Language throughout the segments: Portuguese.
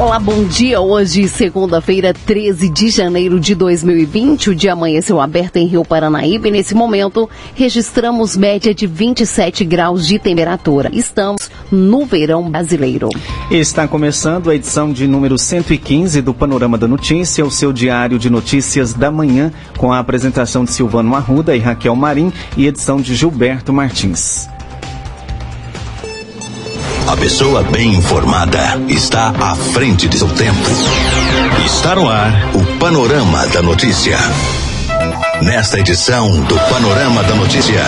Olá, bom dia. Hoje, segunda-feira, 13 de janeiro de 2020. O dia amanheceu aberto em Rio Paranaíba e, nesse momento, registramos média de 27 graus de temperatura. Estamos no verão brasileiro. Está começando a edição de número 115 do Panorama da Notícia, o seu diário de notícias da manhã, com a apresentação de Silvano Arruda e Raquel Marim e edição de Gilberto Martins. A pessoa bem informada está à frente de seu tempo. Está no ar o Panorama da Notícia. Nesta edição do Panorama da Notícia,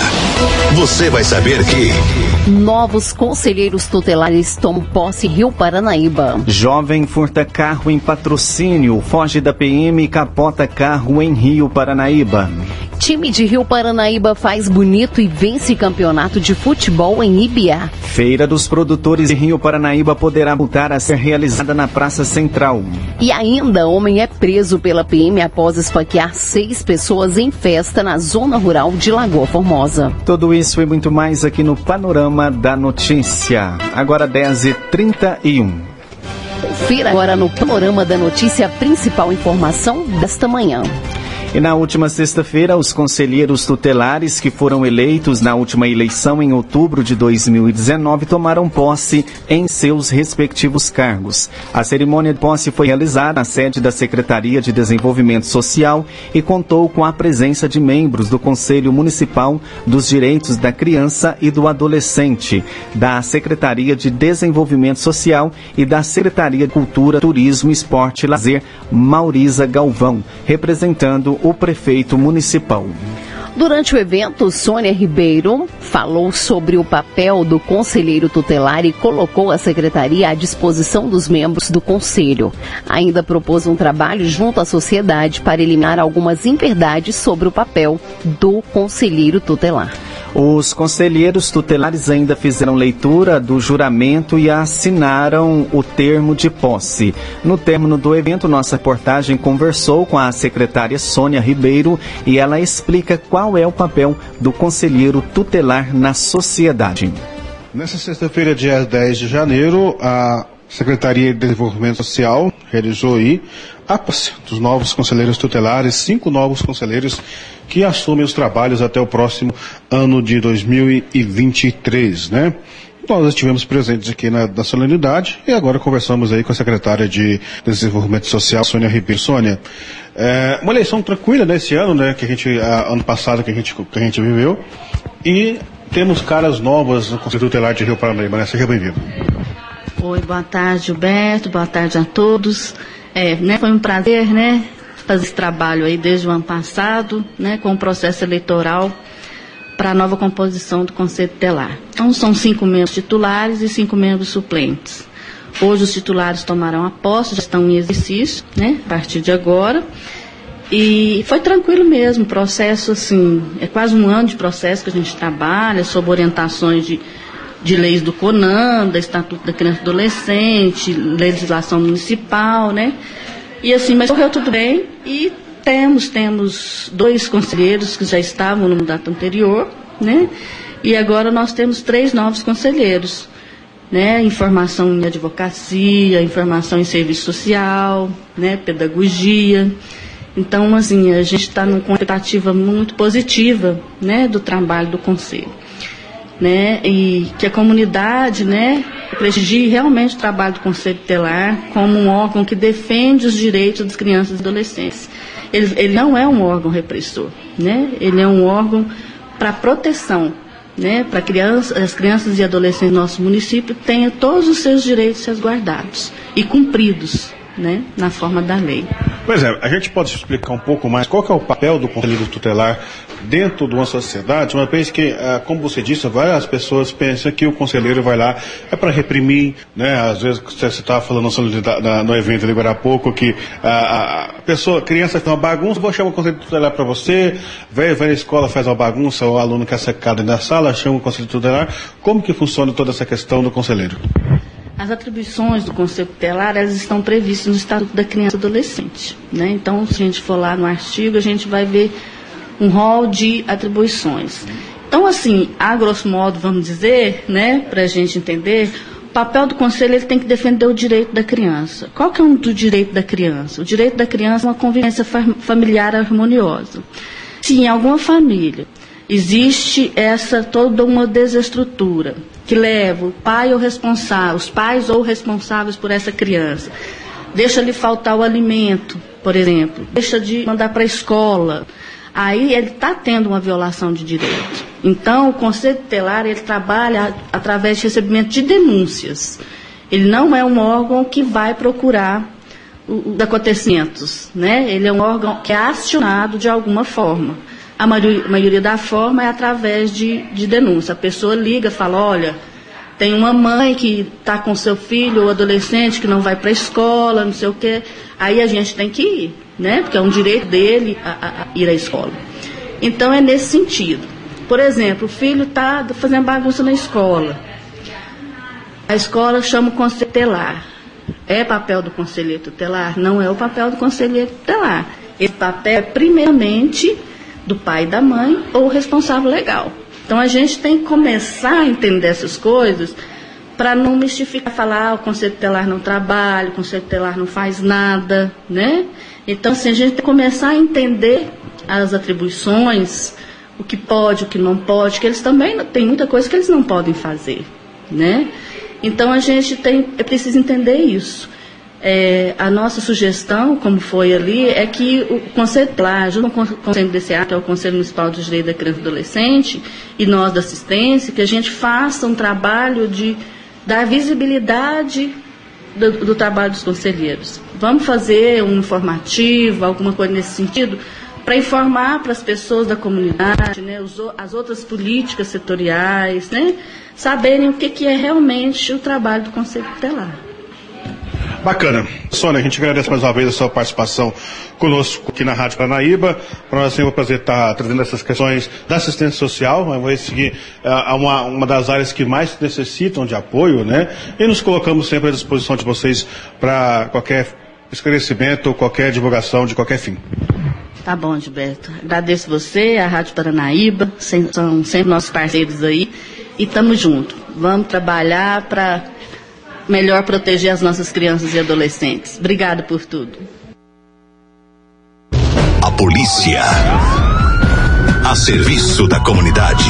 você vai saber que. Novos conselheiros tutelares tomam posse em Rio Paranaíba. Jovem furta carro em patrocínio, foge da PM e capota carro em Rio Paranaíba. Time de Rio Paranaíba faz bonito e vence campeonato de futebol em Ibiá. Feira dos produtores de Rio Paranaíba poderá voltar a ser realizada na Praça Central. E ainda, homem é preso pela PM após esfaquear seis pessoas em festa na zona rural de Lagoa Formosa. Tudo isso e muito mais aqui no Panorama da Notícia. Agora 10h31. Confira agora no Panorama da Notícia a principal informação desta manhã. E na última sexta-feira, os conselheiros tutelares que foram eleitos na última eleição em outubro de 2019 tomaram posse em seus respectivos cargos. A cerimônia de posse foi realizada na sede da Secretaria de Desenvolvimento Social e contou com a presença de membros do Conselho Municipal dos Direitos da Criança e do Adolescente, da Secretaria de Desenvolvimento Social e da Secretaria de Cultura, Turismo, Esporte e Lazer, Maurisa Galvão, representando o prefeito municipal. Durante o evento, Sônia Ribeiro falou sobre o papel do conselheiro tutelar e colocou a secretaria à disposição dos membros do conselho. Ainda propôs um trabalho junto à sociedade para eliminar algumas inverdades sobre o papel do conselheiro tutelar. Os conselheiros tutelares ainda fizeram leitura do juramento e assinaram o termo de posse. No término do evento, nossa reportagem conversou com a secretária Sônia Ribeiro e ela explica qual é o papel do conselheiro tutelar na sociedade. Nessa sexta-feira, dia 10 de janeiro, a Secretaria de Desenvolvimento Social realizou aí a posse dos novos conselheiros tutelares, cinco novos conselheiros que assumem os trabalhos até o próximo ano de 2023, né? Nós estivemos presentes aqui na, na solenidade e agora conversamos aí com a secretária de Desenvolvimento Social, Sônia Ribeiro. Sônia, é, uma eleição tranquila nesse ano, né, que a gente, a, ano passado que a gente, que a gente viveu, e temos caras novas no Conselho Tutelar de Rio Paranaíba, né? Seja bem-vindo. Oi, boa tarde, Gilberto, boa tarde a todos. É, né, foi um prazer, né, fazer esse trabalho aí desde o ano passado, né, com o processo eleitoral para a nova composição do Conselho Tutelar. Então, são cinco membros titulares e cinco membros suplentes. Hoje os titulares tomarão a posse, já estão em exercício, né, a partir de agora. E foi tranquilo mesmo, processo assim, é quase um ano de processo que a gente trabalha, sob orientações de, de leis do CONAN, da Estatuto da Criança e Adolescente, legislação municipal, né? E assim, mas correu tudo bem e temos, temos dois conselheiros que já estavam no mandato anterior, né? E agora nós temos três novos conselheiros, né? Informação em advocacia, informação em serviço social, né? Pedagogia. Então, assim, a gente está numa expectativa muito positiva, né? Do trabalho do conselho, né? E que a comunidade, né? prestigie realmente o trabalho do Conselho Tutelar como um órgão que defende os direitos das crianças e adolescentes. Ele, ele não é um órgão repressor, né? Ele é um órgão para proteção, né? Para criança, as crianças e adolescentes do nosso município tenham todos os seus direitos resguardados e cumpridos, né? Na forma da lei. Pois é, a gente pode explicar um pouco mais qual é o papel do Conselho Tutelar dentro de uma sociedade, uma vez que, ah, como você disse, várias pessoas pensam que o conselheiro vai lá é para reprimir, né? Às vezes você estava falando no evento ali agora há pouco que a, a pessoa, a criança tem uma bagunça, vou chamar o conselho tutelar para você, vai, vai na escola, faz uma bagunça, o aluno quer secado na sala, chama o conselho tutelar. Como que funciona toda essa questão do conselheiro? As atribuições do Conselho Tutelar, elas estão previstas no Estatuto da Criança e Adolescente. Né? Então, se a gente for lá no artigo, a gente vai ver um rol de atribuições. Então, assim, a grosso modo, vamos dizer, né, para a gente entender, papel do conselho ele tem que defender o direito da criança. Qual que é um do direito da criança? O direito da criança é uma convivência familiar harmoniosa. Se em alguma família existe essa toda uma desestrutura que leva o pai ou responsável, os pais ou responsáveis por essa criança, deixa lhe faltar o alimento, por exemplo, deixa de mandar para a escola, aí ele está tendo uma violação de direito. Então, o Conselho Tutelar, ele trabalha através de recebimento de denúncias. Ele não é um órgão que vai procurar os acontecimentos, né? Ele é um órgão que é acionado de alguma forma. A maioria, da forma é através de, de denúncia. A pessoa liga, fala, olha, tem uma mãe que está com seu filho ou adolescente que não vai para a escola, não sei o quê. Aí a gente tem que ir, né? Porque é um direito dele a, a, a ir à escola. Então é nesse sentido. Por exemplo, o filho está fazendo bagunça na escola. A escola chama o conselheiro tutelar. É papel do conselheiro tutelar? Não é o papel do conselheiro tutelar. Esse papel é primeiramente do pai e da mãe ou responsável legal. Então a gente tem que começar a entender essas coisas para não mistificar, falar ah, o conselho tutelar não trabalha, o conselho tutelar não faz nada, né? Então, assim, a gente tem que começar a entender as atribuições, o que pode, o que não pode, que eles também tem muita coisa que eles não podem fazer, né? Então a gente tem, é preciso entender isso. É, a nossa sugestão, como foi ali, é que o Conselho lá, junto com o Conselho DCA, que é o Conselho Municipal de Direito da Criança e Adolescente, e nós da assistência, que a gente faça um trabalho de dar visibilidade do, do trabalho dos conselheiros. Vamos fazer um informativo, alguma coisa nesse sentido, para informar para as pessoas da comunidade, né, as outras políticas setoriais, né, saberem o que, que é realmente o trabalho do Conselho Tutelar. Bacana. Sônia, a gente agradece mais uma vez a sua participação conosco aqui na Rádio Paranaíba. Para nós é um prazer estar trazendo essas questões da assistência social. Vai seguir uh, uma, uma das áreas que mais necessitam de apoio, né? E nos colocamos sempre à disposição de vocês para qualquer esclarecimento ou qualquer divulgação de qualquer fim. Tá bom, Gilberto. Agradeço você, a Rádio Paranaíba, são sempre nossos parceiros aí. E estamos juntos. Vamos trabalhar para melhor proteger as nossas crianças e adolescentes. Obrigada por tudo. A polícia. A serviço da comunidade.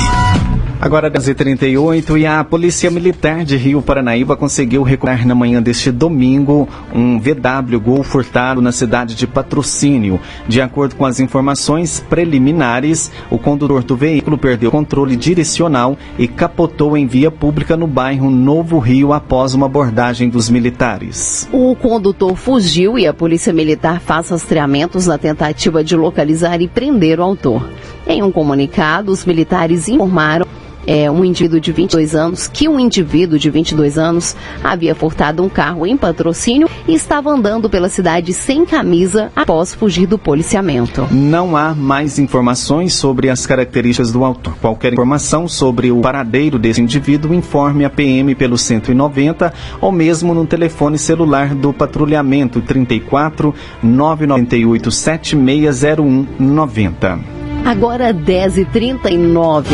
Agora 10h38 e a Polícia Militar de Rio Paranaíba conseguiu recuperar na manhã deste domingo um VW Gol furtado na cidade de Patrocínio. De acordo com as informações preliminares, o condutor do veículo perdeu controle direcional e capotou em via pública no bairro Novo Rio após uma abordagem dos militares. O condutor fugiu e a Polícia Militar faz rastreamentos na tentativa de localizar e prender o autor. Em um comunicado, os militares informaram é, um indivíduo de 22 anos que um indivíduo de 22 anos havia furtado um carro em patrocínio e estava andando pela cidade sem camisa após fugir do policiamento. Não há mais informações sobre as características do autor. Qualquer informação sobre o paradeiro desse indivíduo, informe a PM pelo 190 ou mesmo no telefone celular do patrulhamento 34 998 7601 90. Agora 10h39.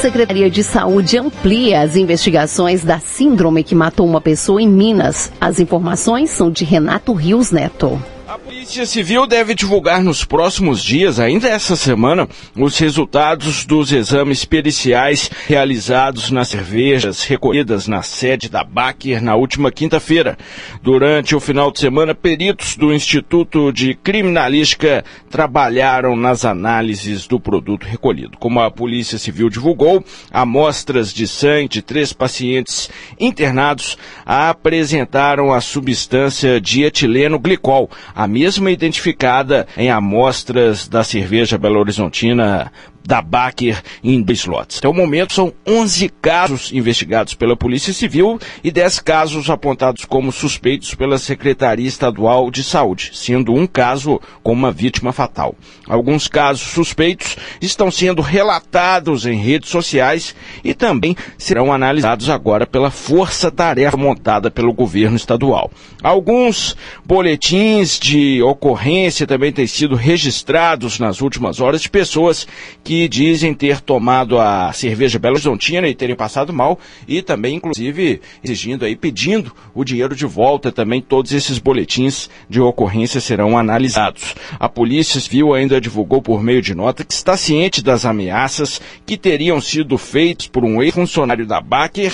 Secretaria de Saúde amplia as investigações da síndrome que matou uma pessoa em Minas. As informações são de Renato Rios Neto. A Polícia Civil deve divulgar nos próximos dias, ainda essa semana, os resultados dos exames periciais realizados nas cervejas recolhidas na sede da Baker na última quinta-feira. Durante o final de semana, peritos do Instituto de Criminalística trabalharam nas análises do produto recolhido. Como a Polícia Civil divulgou, amostras de sangue de três pacientes internados apresentaram a substância dietileno glicol a mesma identificada em amostras da cerveja Belo Horizontina da Baker em dois lotes. Até o momento são 11 casos investigados pela Polícia Civil e 10 casos apontados como suspeitos pela Secretaria Estadual de Saúde, sendo um caso com uma vítima fatal. Alguns casos suspeitos estão sendo relatados em redes sociais e também serão analisados agora pela força-tarefa montada pelo governo estadual. Alguns boletins de ocorrência também têm sido registrados nas últimas horas de pessoas que que dizem ter tomado a cerveja Belo Horizontina e terem passado mal e também, inclusive, exigindo aí, pedindo o dinheiro de volta. Também todos esses boletins de ocorrência serão analisados. A Polícia Civil ainda divulgou por meio de nota que está ciente das ameaças que teriam sido feitas por um ex-funcionário da Baker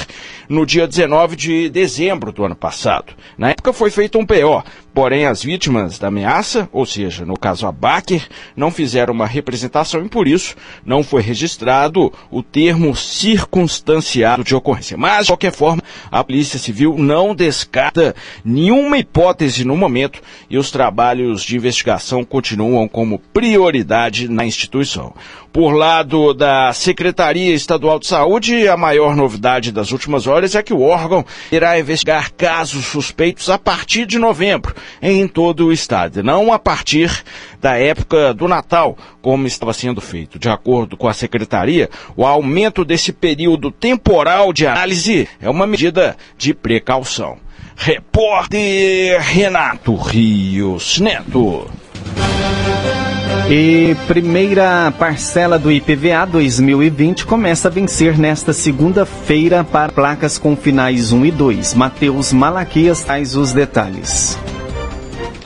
no dia 19 de dezembro do ano passado. Na época foi feito um PO, porém as vítimas da ameaça, ou seja, no caso a Baker, não fizeram uma representação e por isso não foi registrado o termo circunstanciado de ocorrência. Mas, de qualquer forma, a Polícia Civil não descarta nenhuma hipótese no momento e os trabalhos de investigação continuam como prioridade na instituição. Por lado da Secretaria Estadual de Saúde, a maior novidade das últimas horas é que o órgão irá investigar casos suspeitos a partir de novembro em todo o estado, não a partir da época do Natal, como estava sendo feito. De acordo com a Secretaria, o aumento desse período temporal de análise é uma medida de precaução. Repórter Renato Rios Neto. E primeira parcela do IPVA 2020 começa a vencer nesta segunda-feira para placas com finais 1 e 2. Matheus Malaquias traz os detalhes.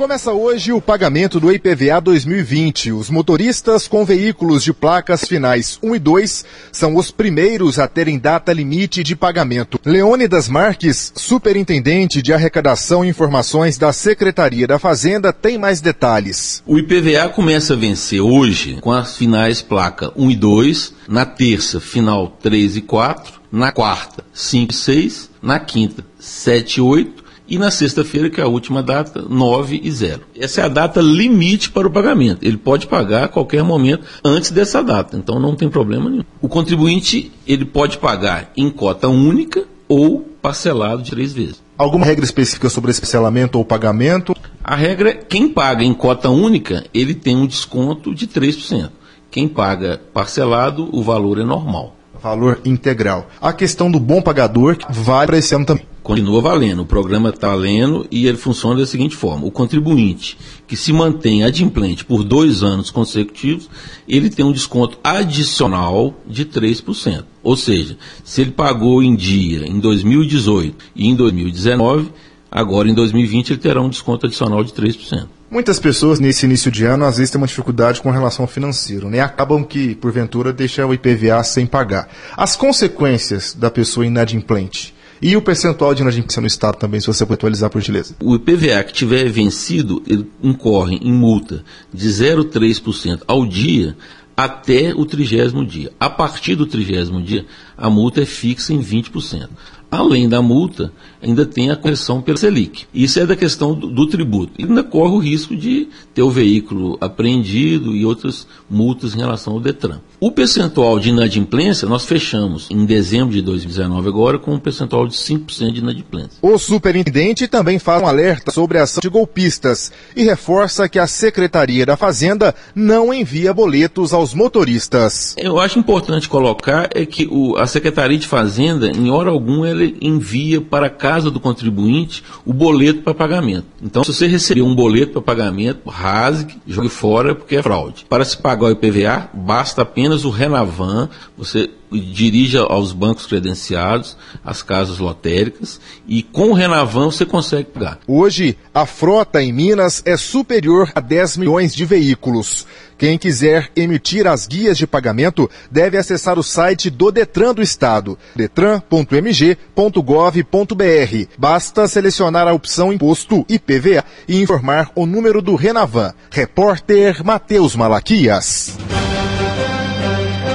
Começa hoje o pagamento do IPVA 2020. Os motoristas com veículos de placas finais 1 e 2 são os primeiros a terem data limite de pagamento. Leônidas Marques, superintendente de arrecadação e informações da Secretaria da Fazenda, tem mais detalhes. O IPVA começa a vencer hoje com as finais placa 1 e 2, na terça final 3 e 4, na quarta 5 e 6, na quinta 7 e 8 e na sexta-feira, que é a última data, 9 e 0. Essa é a data limite para o pagamento. Ele pode pagar a qualquer momento antes dessa data, então não tem problema nenhum. O contribuinte, ele pode pagar em cota única ou parcelado de três vezes. Alguma regra específica sobre esse parcelamento ou pagamento? A regra é quem paga em cota única, ele tem um desconto de 3%. Quem paga parcelado, o valor é normal. Valor integral. A questão do bom pagador vale para esse ano também continua valendo. O programa está valendo e ele funciona da seguinte forma: o contribuinte que se mantém adimplente por dois anos consecutivos, ele tem um desconto adicional de 3%. Ou seja, se ele pagou em dia em 2018 e em 2019, agora em 2020 ele terá um desconto adicional de 3%. Muitas pessoas nesse início de ano às vezes têm uma dificuldade com relação ao financeiro, né? Acabam que, porventura, deixam o IPVA sem pagar. As consequências da pessoa inadimplente e o percentual de inadimplência no Estado também, se você puder atualizar, por gentileza. O IPVA que tiver vencido, ele incorre em multa de 0,3% ao dia até o trigésimo dia. A partir do trigésimo dia, a multa é fixa em 20%. Além da multa, ainda tem a correção pela Selic. Isso é da questão do, do, tributo. E ainda corre o risco de ter o veículo apreendido e outras multas em relação ao Detran. O percentual de inadimplência, nós fechamos em dezembro de 2019 agora com um percentual de 5% de inadimplência. O superintendente também faz um alerta sobre a ação de golpistas e reforça que a Secretaria da Fazenda não envia boletos aos motoristas. Eu acho importante colocar é que o, a Secretaria de Fazenda, em hora alguma, ela envia para a casa do contribuinte o boleto para pagamento. Então, se você receber um boleto para pagamento, rasgue, jogue fora, porque é fraude. Para se pagar o IPVA, basta apenas o Renavan, você dirige aos bancos credenciados, às casas lotéricas, e com o Renavan você consegue pagar. Hoje, a frota em Minas é superior a 10 milhões de veículos. Quem quiser emitir as guias de pagamento deve acessar o site do Detran do Estado, detran.mg.gov.br. Basta selecionar a opção Imposto IPVA e informar o número do Renavan. Repórter Matheus Malaquias.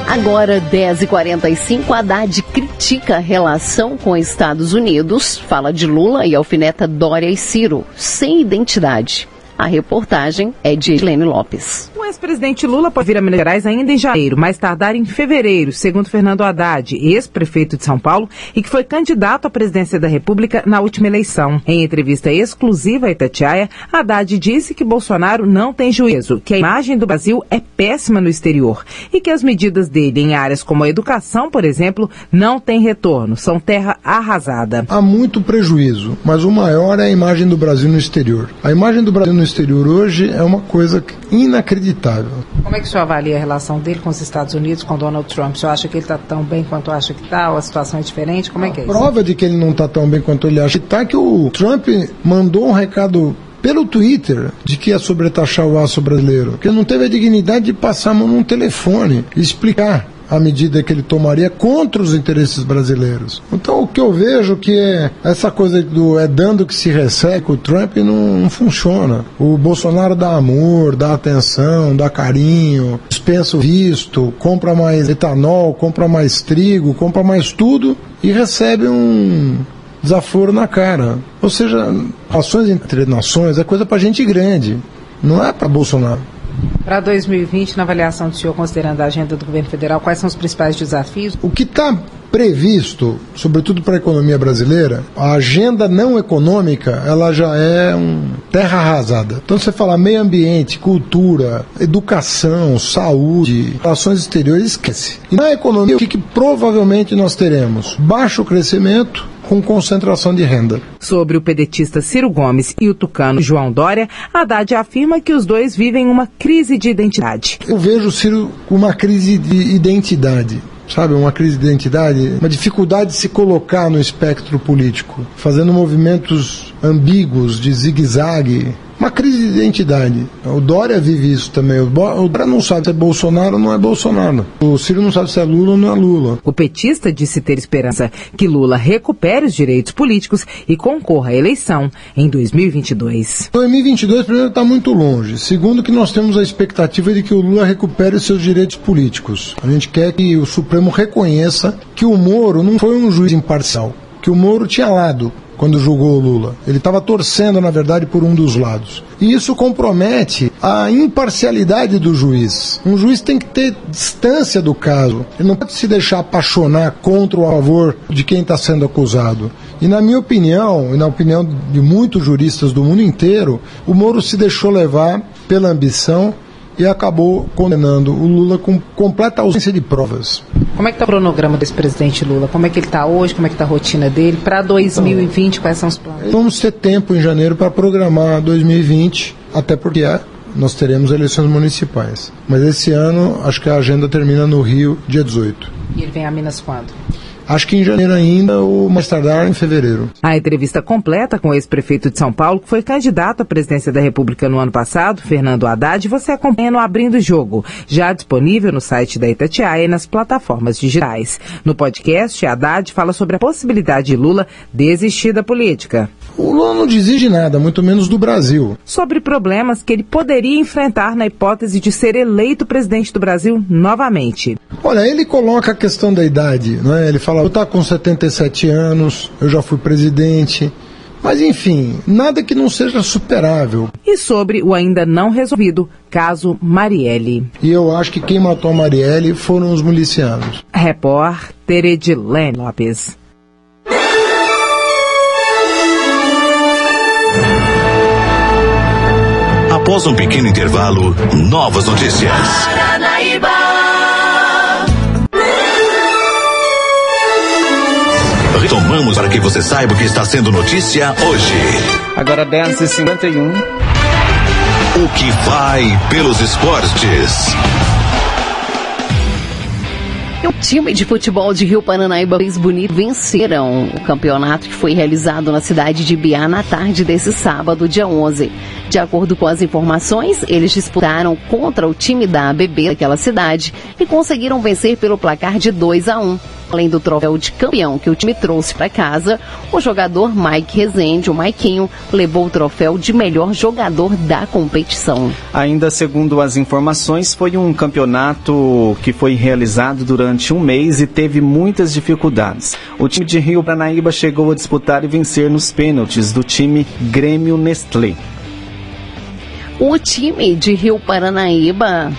Agora, 10h45, Haddad critica a relação com Estados Unidos, fala de Lula e alfineta Dória e Ciro, sem identidade. A reportagem é de Helene Lopes. O ex-presidente Lula pode vir a Minas Gerais ainda em janeiro, mais tardar em fevereiro, segundo Fernando Haddad, ex-prefeito de São Paulo e que foi candidato à presidência da República na última eleição. Em entrevista exclusiva a Itatiaia, Haddad disse que Bolsonaro não tem juízo, que a imagem do Brasil é péssima no exterior e que as medidas dele em áreas como a educação, por exemplo, não têm retorno, são terra arrasada. Há muito prejuízo, mas o maior é a imagem do Brasil no exterior. A imagem do Brasil no exterior hoje é uma coisa inacreditável. Como é que o senhor avalia a relação dele com os Estados Unidos, com Donald Trump? O senhor acha que ele está tão bem quanto acha que está? Ou a situação é diferente? Como é que é isso? A prova de que ele não está tão bem quanto ele acha que está é que o Trump mandou um recado pelo Twitter de que ia sobretaxar o aço brasileiro, que não teve a dignidade de passar a mão num telefone e explicar a medida que ele tomaria contra os interesses brasileiros. Então o que eu vejo que é essa coisa do é dando que se com o Trump não, não funciona. O Bolsonaro dá amor, dá atenção, dá carinho, dispensa o visto, compra mais etanol, compra mais trigo, compra mais tudo e recebe um desaforo na cara. Ou seja, ações entre nações é coisa para gente grande, não é para Bolsonaro. Para 2020, na avaliação do senhor, considerando a agenda do governo federal, quais são os principais desafios? O que está previsto, sobretudo para a economia brasileira, a agenda não econômica, ela já é um terra arrasada. Então você fala meio ambiente, cultura, educação, saúde, relações exteriores, esquece. E na economia, o que, que provavelmente nós teremos? Baixo crescimento, com concentração de renda. Sobre o pedetista Ciro Gomes e o tucano João Dória, Haddad afirma que os dois vivem uma crise de identidade. Eu vejo o Ciro com uma crise de identidade sabe, uma crise de identidade, uma dificuldade de se colocar no espectro político, fazendo movimentos ambíguos de zigue-zague, uma crise de identidade. O Dória vive isso também. O Dória não sabe se é Bolsonaro ou não é Bolsonaro. O Ciro não sabe se é Lula ou não é Lula. O petista disse ter esperança que Lula recupere os direitos políticos e concorra à eleição em 2022. 2022, primeiro, está muito longe. Segundo, que nós temos a expectativa de que o Lula recupere os seus direitos políticos. A gente quer que o Supremo reconheça que o Moro não foi um juiz imparcial, que o Moro tinha lado quando julgou o Lula. Ele estava torcendo, na verdade, por um dos lados. E isso compromete a imparcialidade do juiz. Um juiz tem que ter distância do caso. Ele não pode se deixar apaixonar contra a favor de quem está sendo acusado. E na minha opinião, e na opinião de muitos juristas do mundo inteiro, o Moro se deixou levar pela ambição e acabou condenando o Lula com completa ausência de provas. Como é que está o cronograma desse presidente Lula? Como é que ele está hoje? Como é que está a rotina dele? Para 2020, então, quais são os planos? Vamos ter tempo em janeiro para programar 2020, até porque é, nós teremos eleições municipais. Mas esse ano, acho que a agenda termina no Rio, dia 18. E ele vem a Minas quando? Acho que em janeiro ainda, ou mais tardar em fevereiro. A entrevista completa com o ex-prefeito de São Paulo, que foi candidato à presidência da República no ano passado, Fernando Haddad, você acompanha no Abrindo o Jogo, já disponível no site da Itatiaia e nas plataformas digitais. No podcast, Haddad fala sobre a possibilidade de Lula desistir da política. O Lula não desiste nada, muito menos do Brasil. Sobre problemas que ele poderia enfrentar na hipótese de ser eleito presidente do Brasil novamente. Olha, ele coloca a questão da idade, é? Ele fala, eu tá com 77 anos, eu já fui presidente. Mas enfim, nada que não seja superável. E sobre o ainda não resolvido caso Marielle. E eu acho que quem matou a Marielle foram os milicianos. Repórter Edilene Lopes. Após um pequeno intervalo, novas notícias. Retomamos para que você saiba o que está sendo notícia hoje. Agora 10h51. O que vai pelos esportes. O time de futebol de Rio Paranaíba fez bonito venceram o campeonato que foi realizado na cidade de Biá na tarde desse sábado, dia 11. De acordo com as informações, eles disputaram contra o time da ABB daquela cidade e conseguiram vencer pelo placar de 2 a 1. Além do troféu de campeão que o time trouxe para casa, o jogador Mike Rezende, o Maiquinho, levou o troféu de melhor jogador da competição. Ainda segundo as informações, foi um campeonato que foi realizado durante um mês e teve muitas dificuldades. O time de Rio Paranaíba chegou a disputar e vencer nos pênaltis do time Grêmio Nestlé. O time de Rio Paranaíba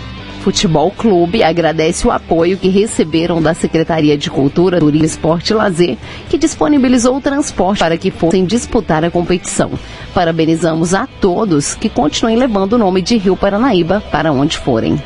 Futebol Clube agradece o apoio que receberam da Secretaria de Cultura, Turismo, Esporte e Lazer, que disponibilizou o transporte para que fossem disputar a competição. Parabenizamos a todos que continuem levando o nome de Rio Paranaíba para onde forem.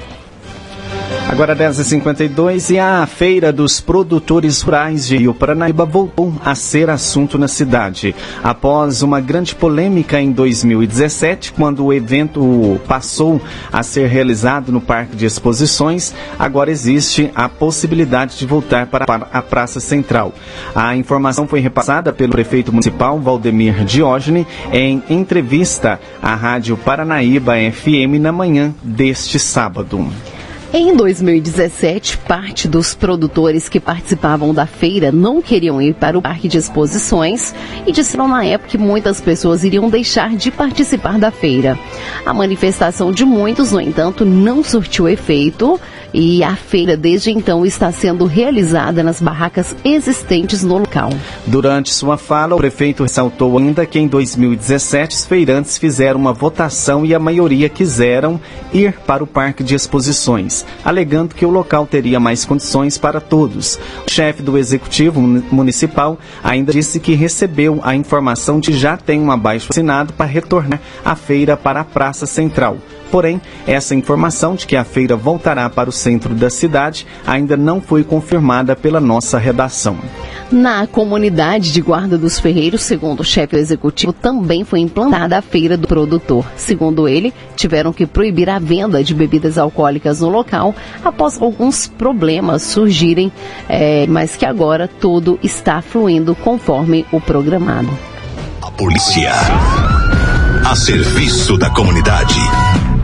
Agora 10h52 e a Feira dos Produtores Rurais de Rio Paranaíba voltou a ser assunto na cidade. Após uma grande polêmica em 2017, quando o evento passou a ser realizado no Parque de Exposições, agora existe a possibilidade de voltar para a Praça Central. A informação foi repassada pelo prefeito municipal Valdemir Diógene em entrevista à Rádio Paranaíba FM na manhã deste sábado. Em 2017, parte dos produtores que participavam da feira não queriam ir para o parque de exposições e disseram na época que muitas pessoas iriam deixar de participar da feira. A manifestação de muitos, no entanto, não surtiu efeito e a feira desde então está sendo realizada nas barracas existentes no local. Durante sua fala, o prefeito ressaltou ainda que em 2017 os feirantes fizeram uma votação e a maioria quiseram ir para o parque de exposições, alegando que o local teria mais condições para todos. O chefe do executivo municipal ainda disse que recebeu a informação de já tem um abaixo assinado para retornar a feira para a Praça Central. Porém, essa informação de que a feira voltará para o centro da cidade ainda não foi confirmada pela nossa redação. Na comunidade de Guarda dos Ferreiros, segundo o chefe executivo, também foi implantada a feira do produtor. Segundo ele, tiveram que proibir a venda de bebidas alcoólicas no local após alguns problemas surgirem, é, mas que agora tudo está fluindo conforme o programado. A polícia a serviço da comunidade.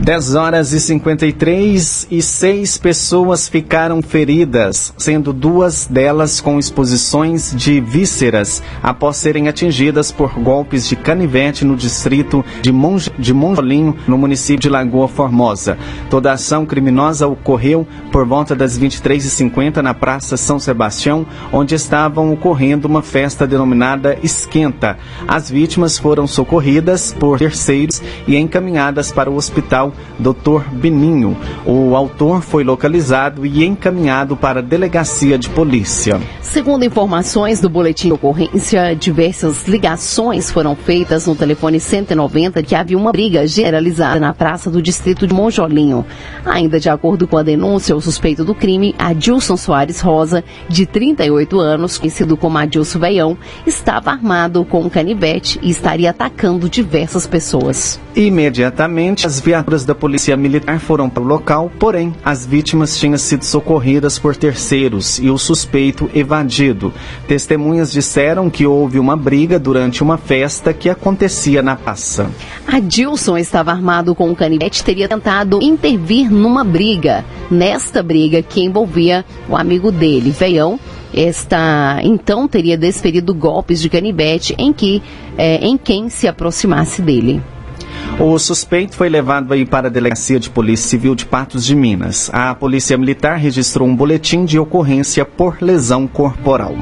10 horas e 53 e seis pessoas ficaram feridas, sendo duas delas com exposições de vísceras após serem atingidas por golpes de canivete no distrito de, Monj de Monjolinho, no município de Lagoa Formosa. Toda a ação criminosa ocorreu por volta das 23h50 na Praça São Sebastião, onde estavam ocorrendo uma festa denominada Esquenta. As vítimas foram socorridas por terceiros e encaminhadas para o hospital Dr. Beninho. O autor foi localizado e encaminhado para a delegacia de polícia. Segundo informações do boletim de ocorrência, diversas ligações foram feitas no telefone 190 que havia uma briga generalizada na praça do distrito de Monjolinho. Ainda de acordo com a denúncia, o suspeito do crime, Adilson Soares Rosa, de 38 anos, conhecido como Adilson Veião, estava armado com um canivete e estaria atacando diversas pessoas. Imediatamente, as viaturas da polícia militar foram para o local, porém, as vítimas tinham sido socorridas por terceiros e o suspeito evadido. Testemunhas disseram que houve uma briga durante uma festa que acontecia na praça. Adilson estava armado com um canivete e teria tentado intervir numa briga. Nesta briga que envolvia o amigo dele, Veião, esta então teria desferido golpes de canivete em que é, em quem se aproximasse dele. O suspeito foi levado para a Delegacia de Polícia Civil de Patos de Minas. A Polícia Militar registrou um boletim de ocorrência por lesão corporal.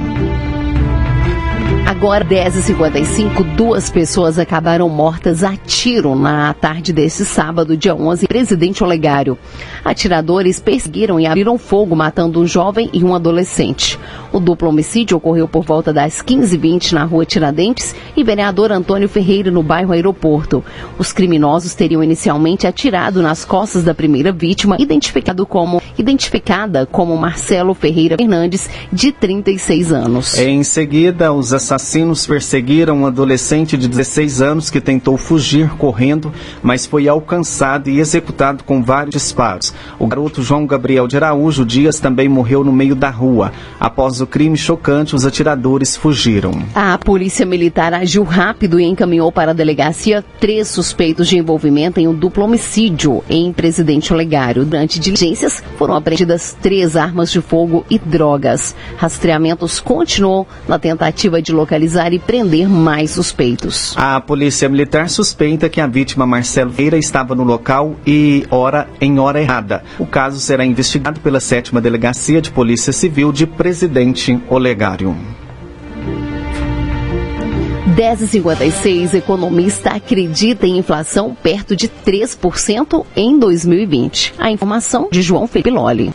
Agora, 10h55, duas pessoas acabaram mortas a tiro na tarde desse sábado, dia 11, Presidente Olegário. Atiradores perseguiram e abriram fogo, matando um jovem e um adolescente. O duplo homicídio ocorreu por volta das 15h20 na rua Tiradentes e vereador Antônio Ferreira, no bairro Aeroporto. Os criminosos teriam inicialmente atirado nas costas da primeira vítima, identificado como, identificada como Marcelo Ferreira Fernandes, de 36 anos. Em seguida, os assassinos perseguiram um adolescente de 16 anos que tentou fugir correndo, mas foi alcançado e executado com vários disparos. O garoto João Gabriel de Araújo Dias também morreu no meio da rua. Após o crime chocante, os atiradores fugiram. A polícia militar agiu rápido e encaminhou para a delegacia três suspeitos de envolvimento em um duplo homicídio em Presidente Olegário. Durante diligências, foram apreendidas três armas de fogo e drogas. Rastreamentos continuam na tentativa de localizar e prender mais suspeitos. A polícia militar suspeita que a vítima Marcelo Feira estava no local e hora em hora errada. O caso será investigado pela sétima delegacia de Polícia Civil de Presidente Olegário. 10,56, economista acredita em inflação perto de 3% em 2020. A informação de João Felipe Loli.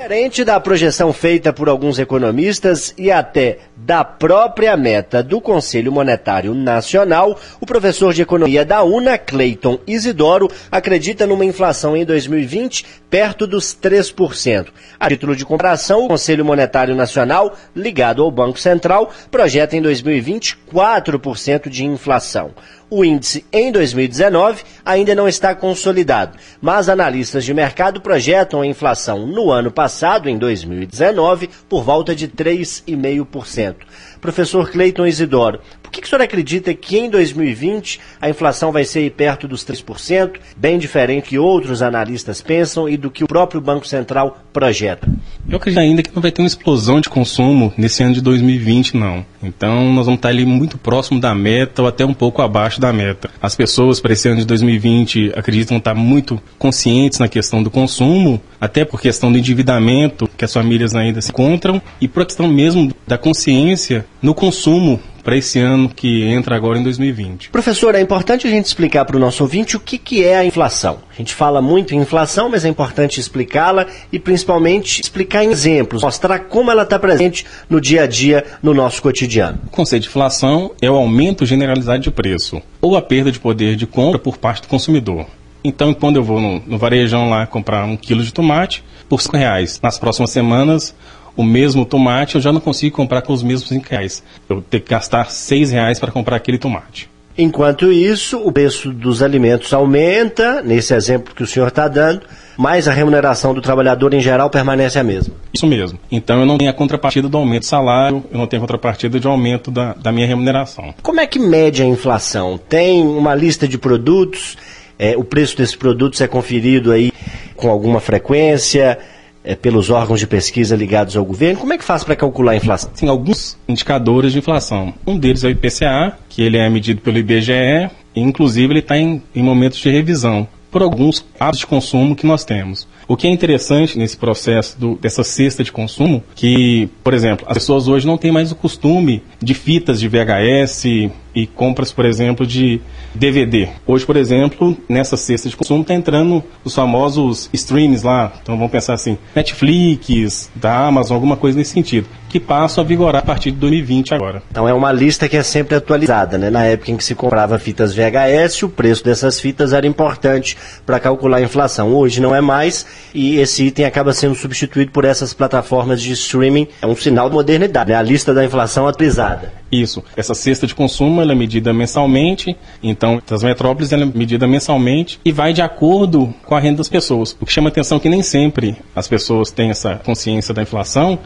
Diferente da projeção feita por alguns economistas e até da própria meta do Conselho Monetário Nacional, o professor de economia da UNA, Cleiton Isidoro, acredita numa inflação em 2020 perto dos 3%. A título de comparação, o Conselho Monetário Nacional, ligado ao Banco Central, projeta em 2020 4% de inflação. O índice em 2019 ainda não está consolidado, mas analistas de mercado projetam a inflação no ano passado, em 2019, por volta de 3,5%. Professor Cleiton Isidoro, por que, que o senhor acredita que em 2020 a inflação vai ser perto dos 3%, bem diferente que outros analistas pensam e do que o próprio Banco Central projeta? Eu acredito ainda que não vai ter uma explosão de consumo nesse ano de 2020, não. Então nós vamos estar ali muito próximo da meta ou até um pouco abaixo da meta. As pessoas para esse ano de 2020 acreditam estar muito conscientes na questão do consumo, até por questão do endividamento que as famílias ainda se encontram e por questão mesmo da consciência no consumo para esse ano que entra agora em 2020. Professor, é importante a gente explicar para o nosso ouvinte o que, que é a inflação. A gente fala muito em inflação, mas é importante explicá-la e principalmente explicar em exemplos, mostrar como ela está presente no dia a dia, no nosso cotidiano. O conceito de inflação é o aumento generalizado de preço ou a perda de poder de compra por parte do consumidor. Então, quando eu vou no, no varejão lá comprar um quilo de tomate por cinco reais, nas próximas semanas o mesmo tomate, eu já não consigo comprar com os mesmos 5 reais. Eu tenho que gastar 6 reais para comprar aquele tomate. Enquanto isso, o preço dos alimentos aumenta, nesse exemplo que o senhor está dando, mas a remuneração do trabalhador em geral permanece a mesma. Isso mesmo. Então eu não tenho a contrapartida do aumento do salário, eu não tenho a contrapartida de aumento da, da minha remuneração. Como é que mede a inflação? Tem uma lista de produtos, é, o preço desses produtos é conferido aí com alguma frequência? É, pelos órgãos de pesquisa ligados ao governo? Como é que faz para calcular a inflação? Tem alguns indicadores de inflação. Um deles é o IPCA, que ele é medido pelo IBGE, e inclusive ele está em, em momentos de revisão por alguns hábitos de consumo que nós temos. O que é interessante nesse processo do, dessa cesta de consumo, que, por exemplo, as pessoas hoje não têm mais o costume de fitas de VHS e compras, por exemplo, de DVD. Hoje, por exemplo, nessa cesta de consumo está entrando os famosos streams lá. Então vamos pensar assim, Netflix, da Amazon, alguma coisa nesse sentido, que passam a vigorar a partir de 2020 agora. Então é uma lista que é sempre atualizada, né? Na época em que se comprava fitas VHS, o preço dessas fitas era importante para calcular a inflação. Hoje não é mais e esse item acaba sendo substituído por essas plataformas de streaming. É um sinal de modernidade, né? A lista da inflação atualizada. Isso. Essa cesta de consumo é medida mensalmente, então as metrópoles ela é medida mensalmente e vai de acordo com a renda das pessoas. O que chama atenção é que nem sempre as pessoas têm essa consciência da inflação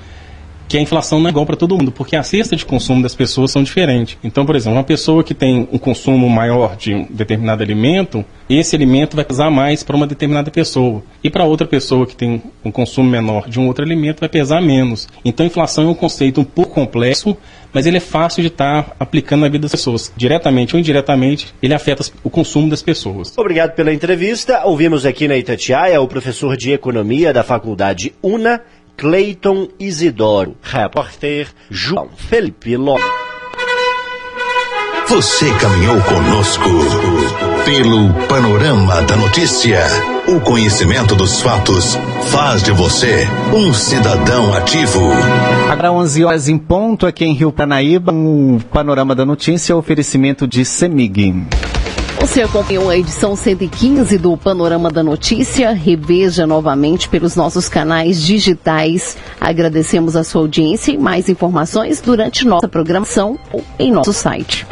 que a inflação não é igual para todo mundo, porque a cesta de consumo das pessoas são diferentes. Então, por exemplo, uma pessoa que tem um consumo maior de um determinado alimento, esse alimento vai pesar mais para uma determinada pessoa. E para outra pessoa que tem um consumo menor de um outro alimento, vai pesar menos. Então, inflação é um conceito um pouco complexo, mas ele é fácil de estar tá aplicando na vida das pessoas. Diretamente ou indiretamente, ele afeta o consumo das pessoas. Obrigado pela entrevista. Ouvimos aqui na Itatiaia o professor de Economia da Faculdade UNA, Cleiton Isidoro. Repórter João Felipe Lopes. Você caminhou conosco pelo panorama da notícia. O conhecimento dos fatos faz de você um cidadão ativo. Agora 11 horas em ponto aqui em Rio Paranaíba, um panorama da notícia, oferecimento de Semig. Você acompanhou a edição 115 do Panorama da Notícia. Reveja novamente pelos nossos canais digitais. Agradecemos a sua audiência e mais informações durante nossa programação ou em nosso site.